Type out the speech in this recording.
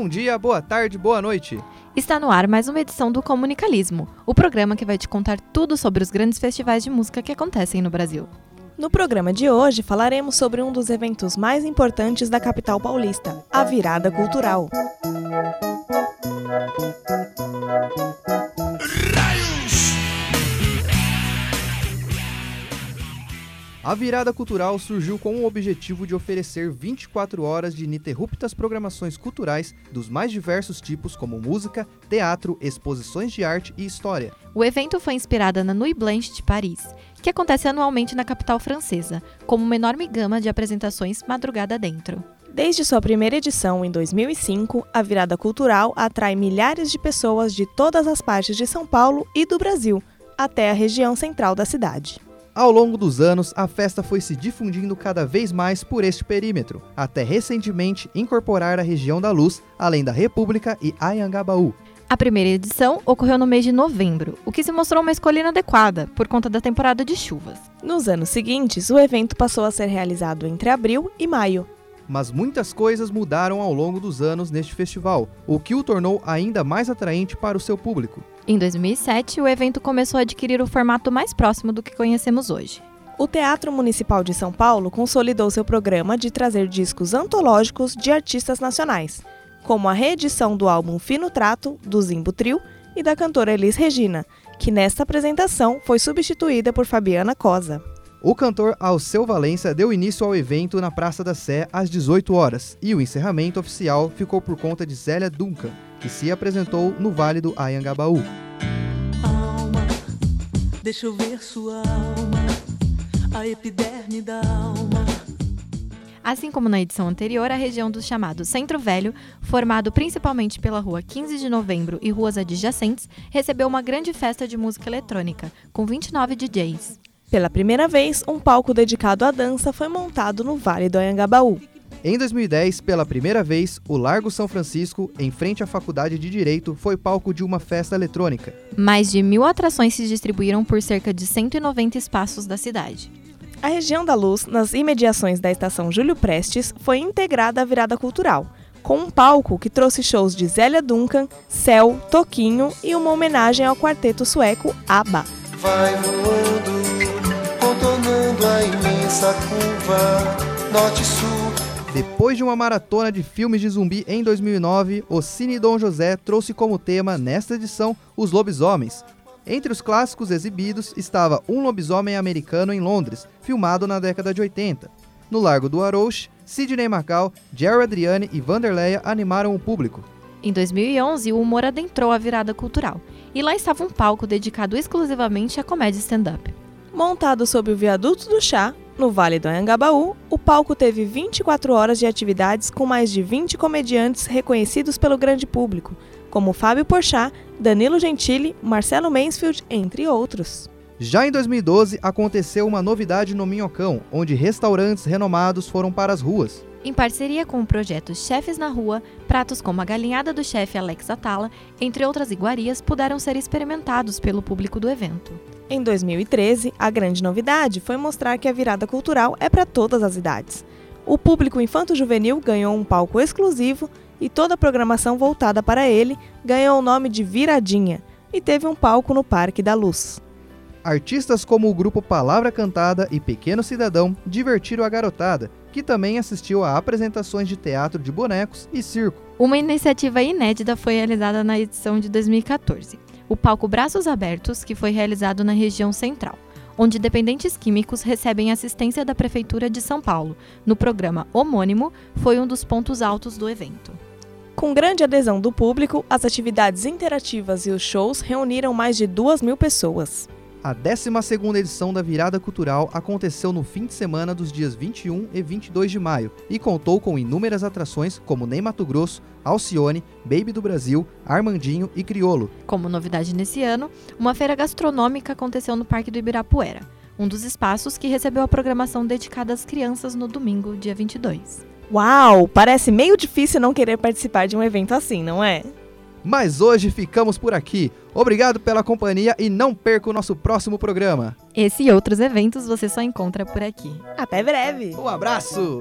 Bom dia, boa tarde, boa noite. Está no ar mais uma edição do Comunicalismo, o programa que vai te contar tudo sobre os grandes festivais de música que acontecem no Brasil. No programa de hoje falaremos sobre um dos eventos mais importantes da capital paulista, a Virada Cultural. A virada cultural surgiu com o objetivo de oferecer 24 horas de ininterruptas programações culturais dos mais diversos tipos, como música, teatro, exposições de arte e história. O evento foi inspirado na Nuit Blanche de Paris, que acontece anualmente na capital francesa, como uma enorme gama de apresentações madrugada dentro. Desde sua primeira edição em 2005, a Virada Cultural atrai milhares de pessoas de todas as partes de São Paulo e do Brasil, até a região central da cidade. Ao longo dos anos, a festa foi se difundindo cada vez mais por este perímetro, até recentemente incorporar a região da Luz, além da República e Ayangabaú. A primeira edição ocorreu no mês de novembro, o que se mostrou uma escolha inadequada por conta da temporada de chuvas. Nos anos seguintes, o evento passou a ser realizado entre abril e maio. Mas muitas coisas mudaram ao longo dos anos neste festival, o que o tornou ainda mais atraente para o seu público. Em 2007, o evento começou a adquirir o formato mais próximo do que conhecemos hoje. O Teatro Municipal de São Paulo consolidou seu programa de trazer discos antológicos de artistas nacionais, como a reedição do álbum Fino Trato, do Zimbo Trio, e da cantora Elis Regina, que nesta apresentação foi substituída por Fabiana Cosa. O cantor Alceu Valença deu início ao evento na Praça da Sé às 18 horas e o encerramento oficial ficou por conta de Zélia Duncan, que se apresentou no Vale do Ayangabaú. Alma, deixa eu ver sua alma, a epiderme da alma. Assim como na edição anterior, a região do chamado Centro Velho, formado principalmente pela rua 15 de Novembro e ruas adjacentes, recebeu uma grande festa de música eletrônica, com 29 DJs. Pela primeira vez, um palco dedicado à dança foi montado no Vale do Anhangabaú. Em 2010, pela primeira vez, o Largo São Francisco, em frente à Faculdade de Direito, foi palco de uma festa eletrônica. Mais de mil atrações se distribuíram por cerca de 190 espaços da cidade. A região da Luz, nas imediações da estação Júlio Prestes, foi integrada à virada cultural, com um palco que trouxe shows de Zélia Duncan, Céu, Toquinho e uma homenagem ao quarteto sueco ABBA. Vai voando imensa curva norte-sul. Depois de uma maratona de filmes de zumbi em 2009, o Cine Dom José trouxe como tema nesta edição os lobisomens. Entre os clássicos exibidos estava Um Lobisomem Americano em Londres, filmado na década de 80. No Largo do Arouche, Sidney Macau, Jerry Adriani e Vanderleia animaram o público. Em 2011, o humor adentrou a virada cultural, e lá estava um palco dedicado exclusivamente à comédia stand-up. Montado sob o viaduto do chá, no Vale do Anhangabaú, o palco teve 24 horas de atividades com mais de 20 comediantes reconhecidos pelo grande público, como Fábio Porchat, Danilo Gentili, Marcelo Mansfield, entre outros. Já em 2012, aconteceu uma novidade no Minhocão, onde restaurantes renomados foram para as ruas. Em parceria com o projeto Chefes na Rua, pratos como a galinhada do chefe Alex Atala, entre outras iguarias, puderam ser experimentados pelo público do evento. Em 2013, a grande novidade foi mostrar que a virada cultural é para todas as idades. O público infanto-juvenil ganhou um palco exclusivo e toda a programação voltada para ele ganhou o nome de Viradinha e teve um palco no Parque da Luz. Artistas como o grupo Palavra Cantada e Pequeno Cidadão divertiram a garotada, que também assistiu a apresentações de teatro de bonecos e circo. Uma iniciativa inédita foi realizada na edição de 2014 o palco Braços Abertos, que foi realizado na região central, onde dependentes químicos recebem assistência da Prefeitura de São Paulo. No programa homônimo, foi um dos pontos altos do evento. Com grande adesão do público, as atividades interativas e os shows reuniram mais de duas mil pessoas. A 12ª edição da Virada Cultural aconteceu no fim de semana dos dias 21 e 22 de maio e contou com inúmeras atrações como Ney Mato Grosso, Alcione, Baby do Brasil, Armandinho e Criolo. Como novidade nesse ano, uma feira gastronômica aconteceu no Parque do Ibirapuera, um dos espaços que recebeu a programação dedicada às crianças no domingo, dia 22. Uau! Parece meio difícil não querer participar de um evento assim, não é? Mas hoje ficamos por aqui. Obrigado pela companhia e não perca o nosso próximo programa. Esse e outros eventos você só encontra por aqui. Até breve. Um abraço!